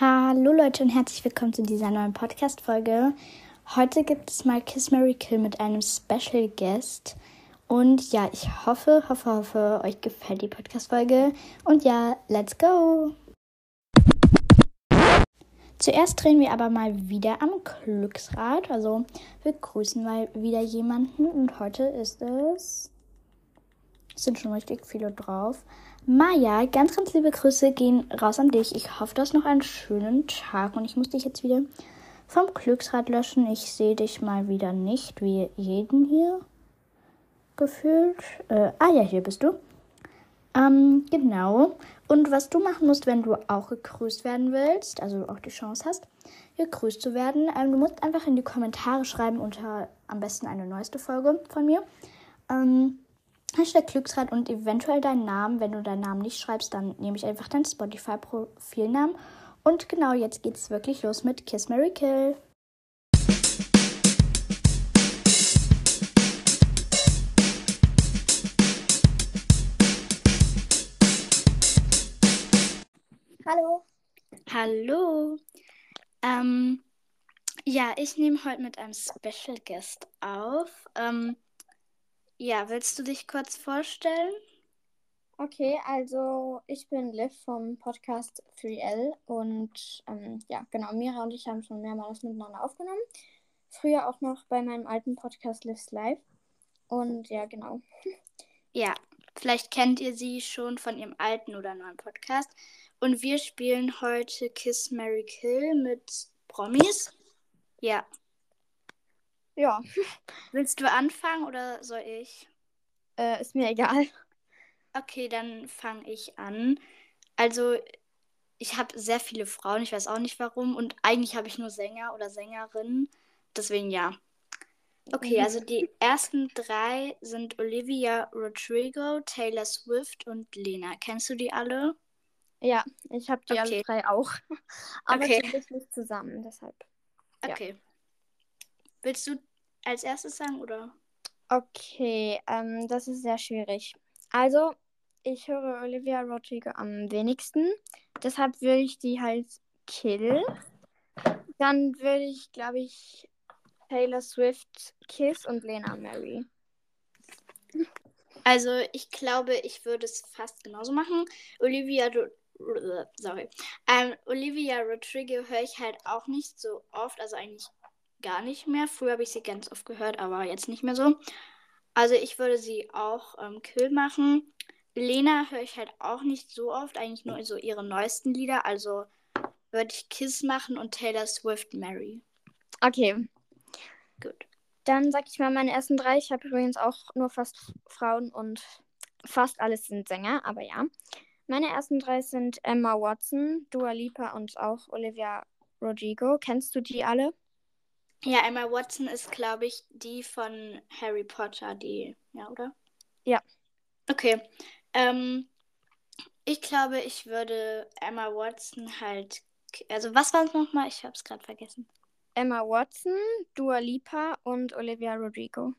Hallo Leute und herzlich willkommen zu dieser neuen Podcast-Folge. Heute gibt es mal Kiss Mary Kill mit einem Special Guest. Und ja, ich hoffe, hoffe, hoffe, euch gefällt die Podcast-Folge. Und ja, let's go! Zuerst drehen wir aber mal wieder am Glücksrad. Also wir grüßen mal wieder jemanden. Und heute ist es. Es sind schon richtig viele drauf. Maja, ganz, ganz liebe Grüße gehen raus an dich. Ich hoffe, du hast noch einen schönen Tag und ich muss dich jetzt wieder vom Glücksrad löschen. Ich sehe dich mal wieder nicht, wie jeden hier gefühlt. Äh, ah ja, hier bist du. Ähm, genau. Und was du machen musst, wenn du auch gegrüßt werden willst, also auch die Chance hast, gegrüßt zu werden, ähm, du musst einfach in die Kommentare schreiben unter am besten eine neueste Folge von mir. Ähm, Hashtag Glücksrad und eventuell deinen Namen. Wenn du deinen Namen nicht schreibst, dann nehme ich einfach deinen Spotify-Profilnamen. Und genau jetzt geht es wirklich los mit Kiss Mary Kill. Hallo. Hallo. Ähm, ja, ich nehme heute mit einem Special Guest auf. Ähm, ja, willst du dich kurz vorstellen? Okay, also ich bin Liv vom Podcast 3L und ähm, ja, genau, Mira und ich haben schon mehrmals miteinander aufgenommen. Früher auch noch bei meinem alten Podcast Liv's Live. Und ja, genau. Ja, vielleicht kennt ihr sie schon von ihrem alten oder neuen Podcast. Und wir spielen heute Kiss Mary Kill mit Promis. Ja, Ja, Willst du anfangen oder soll ich? äh, ist mir egal. Okay, dann fange ich an. Also, ich habe sehr viele Frauen, ich weiß auch nicht warum. Und eigentlich habe ich nur Sänger oder Sängerinnen. Deswegen ja. Okay, Mhm. also die ersten drei sind Olivia Rodrigo, Taylor Swift und Lena. Kennst du die alle? Ja, ich habe die alle Okay. drei auch. Aber Okay. nicht zusammen, deshalb. Ja. Okay. Willst du als erstes sagen oder? Okay, ähm, das ist sehr schwierig. Also, ich höre Olivia Rodrigo am wenigsten. Deshalb würde ich die halt killen. Dann würde ich, glaube ich, Taylor Swift Kiss und Lena Mary. Also, ich glaube, ich würde es fast genauso machen. Olivia, sorry. Ähm, Olivia Rodrigo höre ich halt auch nicht so oft, also eigentlich gar nicht mehr. Früher habe ich sie ganz oft gehört, aber jetzt nicht mehr so. Also, ich würde sie auch ähm, Kill machen. Lena höre ich halt auch nicht so oft, eigentlich nur so ihre neuesten Lieder. Also würde ich Kiss machen und Taylor Swift Mary. Okay, Gut. dann sag ich mal meine ersten drei. Ich habe übrigens auch nur fast Frauen und fast alles sind Sänger, aber ja. Meine ersten drei sind Emma Watson, Dua Lipa und auch Olivia Rodrigo. Kennst du die alle? Ja, Emma Watson ist, glaube ich, die von Harry Potter, die, ja, oder? Ja. Okay. Ähm, ich glaube, ich würde Emma Watson halt. Also, was war es nochmal? Ich habe es gerade vergessen. Emma Watson, Dua Lipa und Olivia Rodrigo.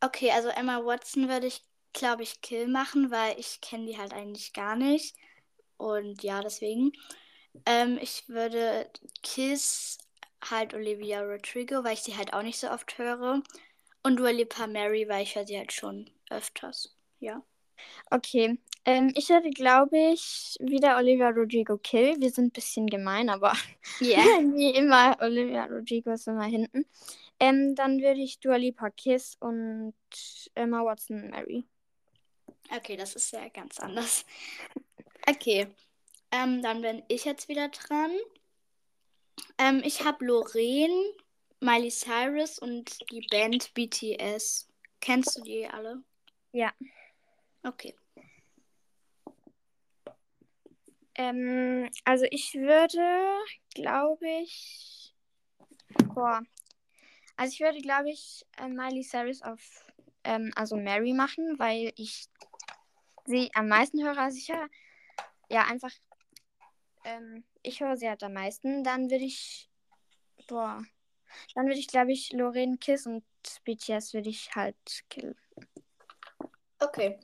Okay, also Emma Watson würde ich, glaube ich, Kill machen, weil ich kenne die halt eigentlich gar nicht. Und ja, deswegen. Ähm, ich würde Kiss halt Olivia Rodrigo, weil ich sie halt auch nicht so oft höre. Und Dua Lipa Mary, weil ich höre sie halt schon öfters. Ja. Okay, ähm, ich hätte, glaube ich, wieder Olivia Rodrigo Kill. Wir sind ein bisschen gemein, aber Ja. wie immer, Olivia Rodrigo ist immer hinten. Ähm, dann würde ich Dua Lipa Kiss und Emma Watson Mary. Okay, das ist ja ganz anders. Okay, ähm, dann bin ich jetzt wieder dran. Ähm, ich habe Lorraine, Miley Cyrus und die Band BTS. Kennst du die alle? Ja. Okay. Ähm, also ich würde, glaube ich, boah, also ich würde, glaube ich, äh, Miley Cyrus auf, ähm, also Mary machen, weil ich sie am meisten höre. Ich höre, ja, einfach, ähm, ich höre sie halt am meisten. Dann würde ich, boah, dann würde ich, glaube ich, Lorraine Kiss und BTS würde ich halt killen. Okay.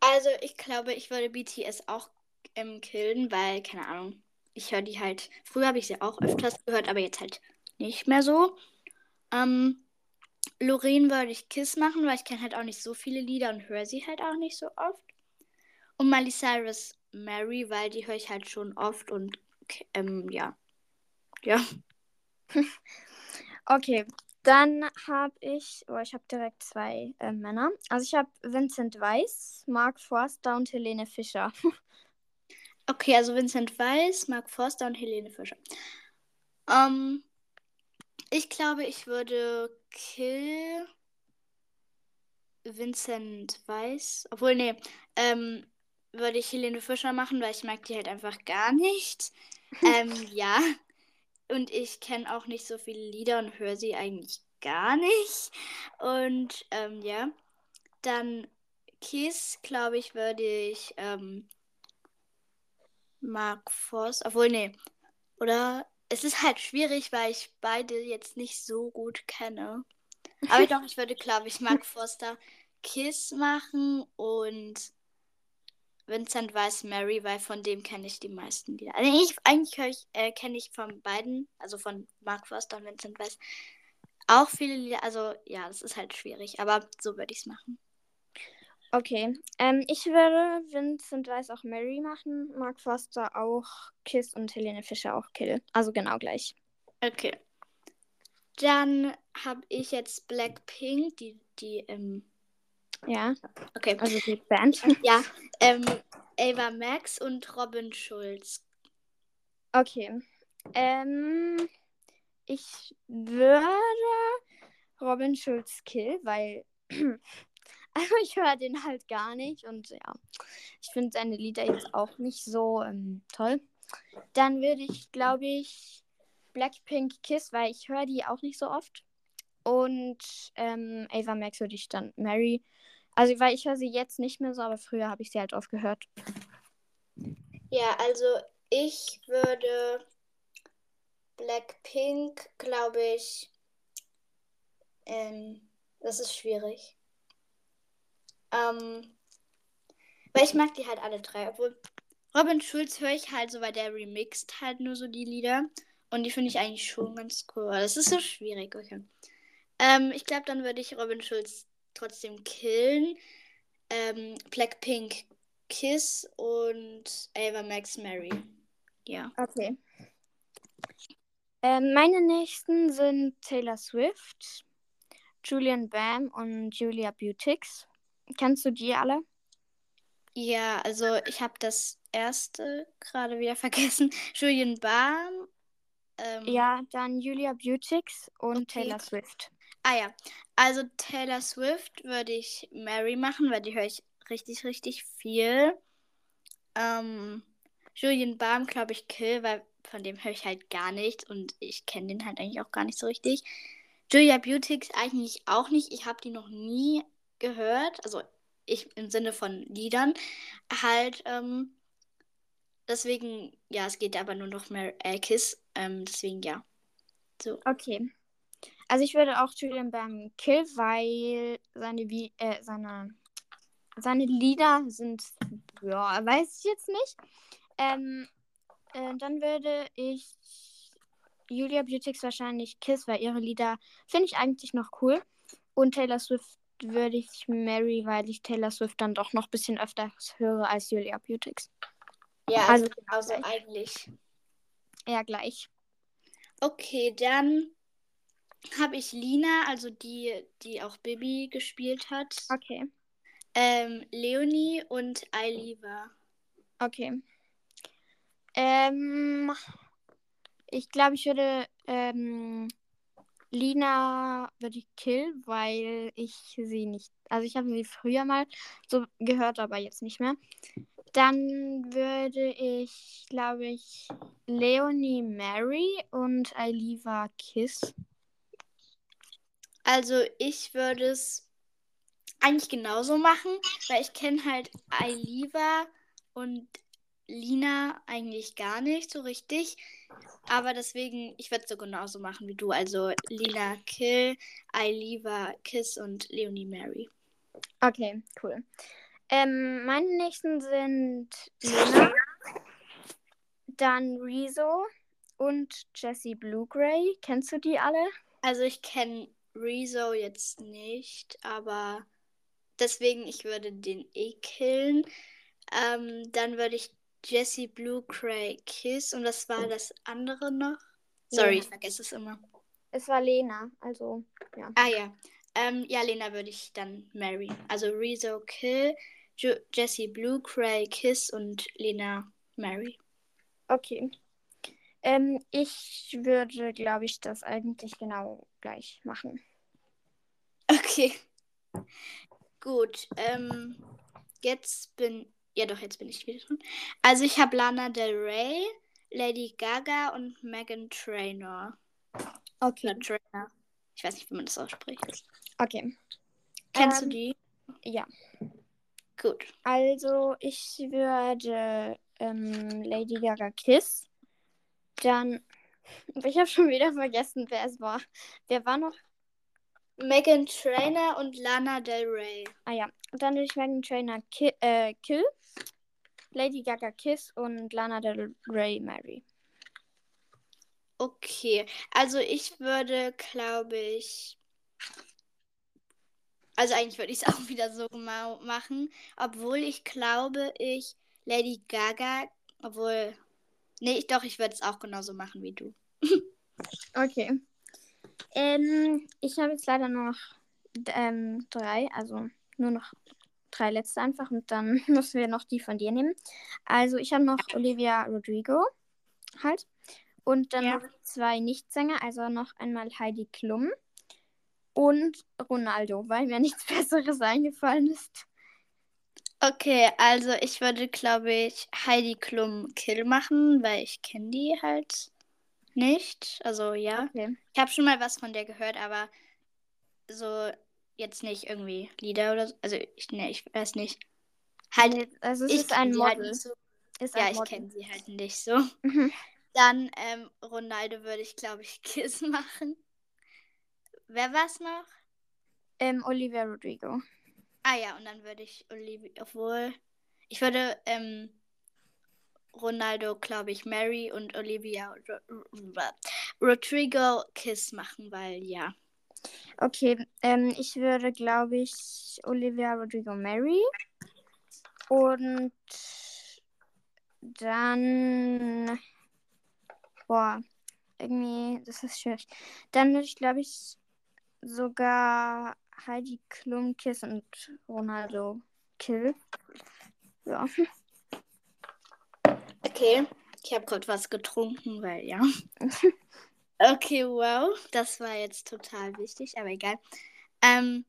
Also ich glaube, ich würde BTS auch ähm, killen, weil, keine Ahnung, ich höre die halt. Früher habe ich sie auch öfters gehört, aber jetzt halt nicht mehr so. Ähm, Lorraine würde ich Kiss machen, weil ich kenne halt auch nicht so viele Lieder und höre sie halt auch nicht so oft. Und Miley Cyrus Mary, weil die höre ich halt schon oft und ähm, ja. Ja. okay, dann habe ich, oh, ich habe direkt zwei äh, Männer. Also ich habe Vincent Weiss, Mark Forster und Helene Fischer. okay, also Vincent Weiss, Mark Forster und Helene Fischer. Ähm, ich glaube, ich würde Kill Vincent Weiss. Obwohl, nee, ähm, würde ich Helene Fischer machen, weil ich mag die halt einfach gar nicht. Ähm, ja. Und ich kenne auch nicht so viele Lieder und höre sie eigentlich gar nicht. Und ähm, ja. Dann Kiss, glaube ich, würde ich ähm, Mark Voss. Obwohl, nee. Oder es ist halt schwierig, weil ich beide jetzt nicht so gut kenne. Aber doch, ich würde, glaube ich, Mark Forster Kiss machen und Vincent Weiss Mary, weil von dem kenne ich die meisten Lieder. Also ich, eigentlich ich, äh, kenne ich von beiden, also von Mark Forster und Vincent Weiss, auch viele Lieder. Also ja, das ist halt schwierig, aber so würde ich es machen. Okay, ähm, ich würde Vincent Weiss auch Mary machen, Mark Foster auch Kiss und Helene Fischer auch Kill. Also genau gleich. Okay. Dann habe ich jetzt Blackpink, die, die, ähm. Ja. Okay. Also die Band. Ja. Ähm, Ava Max und Robin Schulz. Okay. Ähm, ich würde Robin Schulz kill, weil Also ich höre den halt gar nicht und ja, ich finde seine Lieder jetzt auch nicht so ähm, toll. Dann würde ich, glaube ich, Blackpink Kiss, weil ich höre die auch nicht so oft. Und ähm, Ava Max würde ich dann Mary. Also, weil ich höre sie jetzt nicht mehr so, aber früher habe ich sie halt oft gehört. Ja, also ich würde Blackpink, glaube ich, ähm, das ist schwierig. Ähm, weil ich mag die halt alle drei. Obwohl Robin Schulz höre ich halt so, weil der remixt halt nur so die Lieder. Und die finde ich eigentlich schon ganz cool. Das ist so schwierig, okay. Ähm, ich glaube, dann würde ich Robin Schulz trotzdem killen. Ähm, Blackpink Kiss und Ava Max Mary. Ja. Okay. Ähm, meine nächsten sind Taylor Swift, Julian Bam und Julia Beautix. Kennst du die alle? Ja, also ich habe das erste gerade wieder vergessen. Julian Baum. Ähm, ja, dann Julia Beautix und okay. Taylor Swift. Ah ja, also Taylor Swift würde ich Mary machen, weil die höre ich richtig, richtig viel. Ähm, Julian Baum glaube ich Kill, weil von dem höre ich halt gar nichts und ich kenne den halt eigentlich auch gar nicht so richtig. Julia Beautix eigentlich auch nicht. Ich habe die noch nie gehört, also ich im Sinne von Liedern, halt, ähm, deswegen, ja, es geht aber nur noch mehr äh, Kiss, ähm, deswegen ja. So. Okay. Also ich würde auch Julian beim Kill, weil seine, äh, seine, seine Lieder sind, ja, weiß ich jetzt nicht. Ähm, äh, dann würde ich Julia Beautix wahrscheinlich Kiss, weil ihre Lieder finde ich eigentlich noch cool. Und Taylor Swift würde ich Mary, weil ich Taylor Swift dann doch noch ein bisschen öfter höre als Julia Beautix. Ja, also, also, also eigentlich. Ja, gleich. Okay, dann habe ich Lina, also die, die auch Bibi gespielt hat. Okay. Ähm, Leonie und Ailiva. Okay. Ähm, ich glaube, ich würde ähm, Lina würde ich killen, weil ich sie nicht. Also ich habe sie früher mal so gehört, aber jetzt nicht mehr. Dann würde ich, glaube ich, Leonie Mary und Ailiva Kiss. Also ich würde es eigentlich genauso machen, weil ich kenne halt Ailiva und Lina eigentlich gar nicht so richtig. Aber deswegen, ich werde es so genauso machen wie du. Also Lina Kill, Ailiva Kiss und Leonie Mary. Okay, cool. Ähm, meine nächsten sind Lena, Dann Rezo und Jessie Bluegray. Kennst du die alle? Also ich kenne Rezo jetzt nicht, aber deswegen ich würde den eh killen. Ähm, dann würde ich Jessie Blue Cray Kiss und was war das andere noch? Sorry, Lena. ich vergesse es immer. Es war Lena, also ja. Ah ja. Ähm, ja, Lena würde ich dann marry. Also Rezo Kill, jo Jessie Blue Cray Kiss und Lena marry. Okay. Ähm, ich würde, glaube ich, das eigentlich genau gleich machen. Okay. Gut. Ähm, jetzt bin. Ja, doch, jetzt bin ich wieder dran. Also, ich habe Lana Del Rey, Lady Gaga und Megan Trainor. Okay. Oder Trainer. Ich weiß nicht, wie man das ausspricht. Okay. Kennst Ähm, du die? Ja. Gut. Also, ich würde ähm, Lady Gaga Kiss. Dann. Ich habe schon wieder vergessen, wer es war. Wer war noch? Megan Trainer und Lana Del Rey. Ah ja. Dann würde ich Megan Trainer ki äh, Kill. Lady Gaga Kiss und Lana Del Rey Mary. Okay. Also, ich würde, glaube ich. Also, eigentlich würde ich es auch wieder so ma machen. Obwohl ich glaube, ich Lady Gaga. Obwohl. Nee, ich, doch, ich würde es auch genauso machen wie du. Okay. Ähm, ich habe jetzt leider nur noch ähm, drei, also nur noch drei letzte einfach und dann müssen wir noch die von dir nehmen. Also ich habe noch Olivia Rodrigo halt und dann Ja. noch zwei Nichtsänger, also noch einmal Heidi Klum und Ronaldo, weil mir nichts Besseres eingefallen ist. Okay, also ich würde, glaube ich, Heidi Klum Kill machen, weil ich kenne die halt nicht. Also ja. Okay. Ich habe schon mal was von der gehört, aber so jetzt nicht irgendwie Lieder oder so. Also ich, nee, ich weiß nicht. Halt, Also es ich ist ein halt Model. nicht so. Ist Ja, ein ich kenne sie halt nicht so. Mhm. Dann ähm, Ronaldo würde ich, glaube ich, Kiss machen. Wer war's noch? Ähm, Olivia Rodrigo. Ah ja, und dann würde ich Olivia, obwohl, ich würde ähm, Ronaldo, glaube ich, Mary und Olivia Ro Ro Rodrigo Kiss machen, weil ja. Okay, ähm, ich würde, glaube ich, Olivia Rodrigo Mary. Und dann. Boah, irgendwie, das ist schwierig. Dann würde ich, glaube ich, sogar Heidi Klum Kiss und Ronaldo Kill. Ja. Okay, ich habe gerade was getrunken, weil ja. Okay, wow, das war jetzt total wichtig, aber egal. Ähm,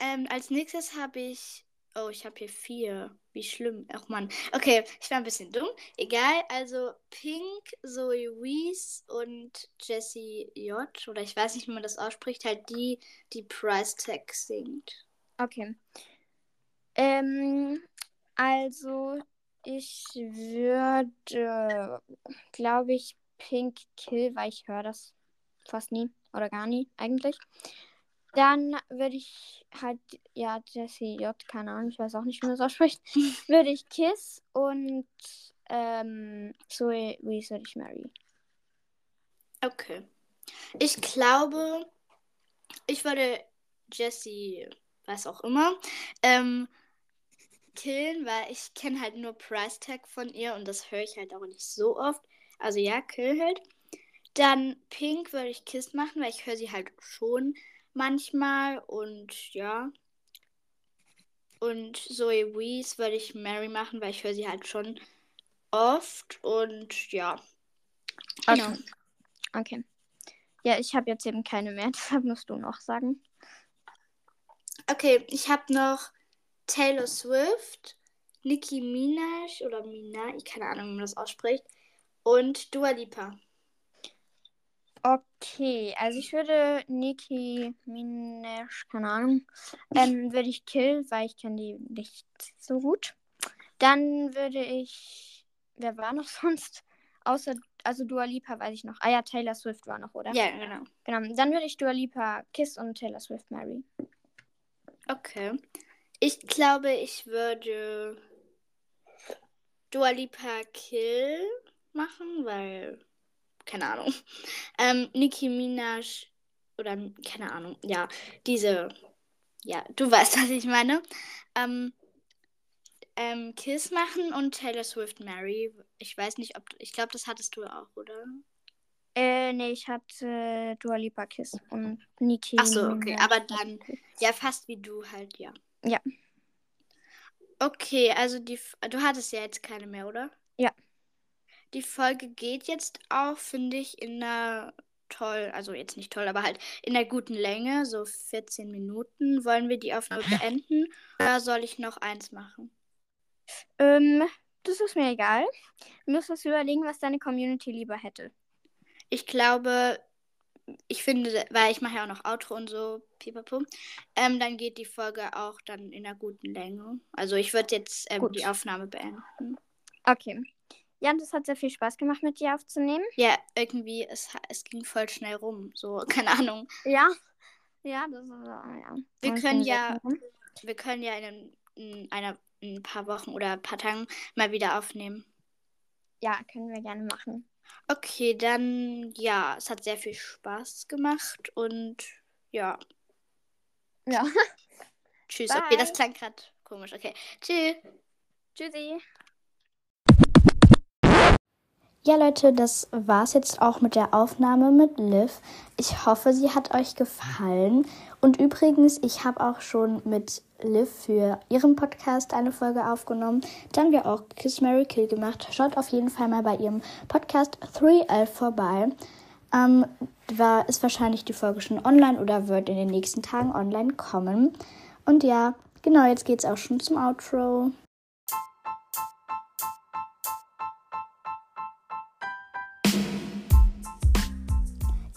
ähm, als nächstes habe ich. Oh, ich habe hier vier. Wie schlimm. Ach man. Okay, ich war ein bisschen dumm. Egal. Also Pink, Zoe Wees und Jessie J. Oder ich weiß nicht, wie man das ausspricht. Halt die, die Price Tag singt. Okay. Ähm, also, ich würde, glaube ich, Pink Kill, weil ich höre das fast nie oder gar nie eigentlich. Dann würde ich halt, ja, Jessie J, keine Ahnung, ich weiß auch nicht, wie man das ausspricht, würde ich Kiss und ähm, Zoe Wees würde ich Mary. Okay. Ich glaube, ich würde Jessie, was auch immer, ähm, killen, weil ich kenne halt nur Price Tag von ihr und das höre ich halt auch nicht so oft. Also ja, kill halt. Dann Pink würde ich Kiss machen, weil ich höre sie halt schon manchmal und ja. Und Zoe Wees würde ich Mary machen, weil ich höre sie halt schon oft und ja. Genau. Okay. Okay. Ja, ich habe jetzt eben keine mehr, deshalb musst du noch sagen. Okay, ich habe noch Taylor Swift, Nicki Minaj oder Minaj, keine Ahnung, wie man das ausspricht, und Dua Lipa. Okay, also ich würde Nicki Minaj, keine Ahnung, ähm, würde ich kill, weil ich kenne die nicht so gut. Dann würde ich, wer war noch sonst? Außer, also Dua Lipa weiß ich noch. Ah ja, Taylor Swift war noch, oder? Ja, genau. Genau, dann würde ich Dua Lipa Kiss und Taylor Swift Mary. Okay. Ich glaube, ich würde. Dua Lipa Kill machen, weil, keine Ahnung. Ähm, Nicki Minaj oder, keine Ahnung, ja, diese, ja, du weißt, was ich meine. Ähm, ähm, Kiss machen und Taylor Swift Mary. Ich weiß nicht, ob, ich glaube, das hattest du auch, oder? Äh, nee, ich hatte Dua Lipa Kiss und Nicki. Ach so, okay, aber dann, ja, fast wie du halt, ja. Ja. Okay, also die, du hattest ja jetzt keine mehr, oder? Ja. Die Folge geht jetzt auch, finde ich, in einer toll, also jetzt nicht toll, aber halt in einer guten Länge, so 14 Minuten. Wollen wir die Aufnahme beenden oder soll ich noch eins machen? Ähm, das ist mir egal. Du musst uns überlegen, was deine Community lieber hätte. Ich glaube, ich finde, weil ich mache ja auch noch Outro und so, pipapo, ähm, dann geht die Folge auch dann in einer guten Länge. Also ich würde jetzt ähm, Gut. die Aufnahme beenden. Okay. Jan, das hat sehr viel Spaß gemacht, mit dir aufzunehmen. Ja, irgendwie, es, es ging voll schnell rum. So, keine Ahnung. Ja. Ja, das ist, ja. Wir Und können ja-. Wir können ja in, einem- in, einer, in ein paar Wochen oder ein paar Tagen mal wieder aufnehmen. Ja, können wir gerne machen. Okay, dann ja, es hat sehr viel Spaß gemacht und ja, Ja. tschüss. Bye. Okay, das klang gerade komisch. Okay, tschüss. Tschüssi. Ja, Leute, das war's jetzt auch mit der Aufnahme mit Liv. Ich hoffe, sie hat euch gefallen. Und übrigens, ich habe auch schon mit Liv für ihren Podcast eine Folge aufgenommen. Da haben wir auch Kiss Mary Kill gemacht. Schaut auf jeden Fall mal bei ihrem Podcast 3L vorbei. Ähm, war, ist wahrscheinlich die Folge schon online oder wird in den nächsten Tagen online kommen. Und ja, genau, jetzt geht's auch schon zum Outro.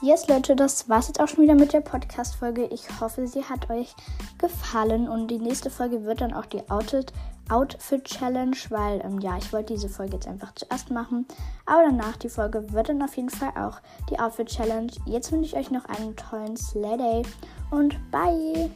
Yes, Leute, das war's jetzt auch schon wieder mit der Podcast-Folge. Ich hoffe, sie hat euch gefallen und die nächste Folge wird dann auch die Outfit, Outfit Challenge, weil, ähm, ja, ich wollte diese Folge jetzt einfach zuerst machen. Aber danach die Folge wird dann auf jeden Fall auch die Outfit Challenge. Jetzt wünsche ich euch noch einen tollen Slay Day und bye!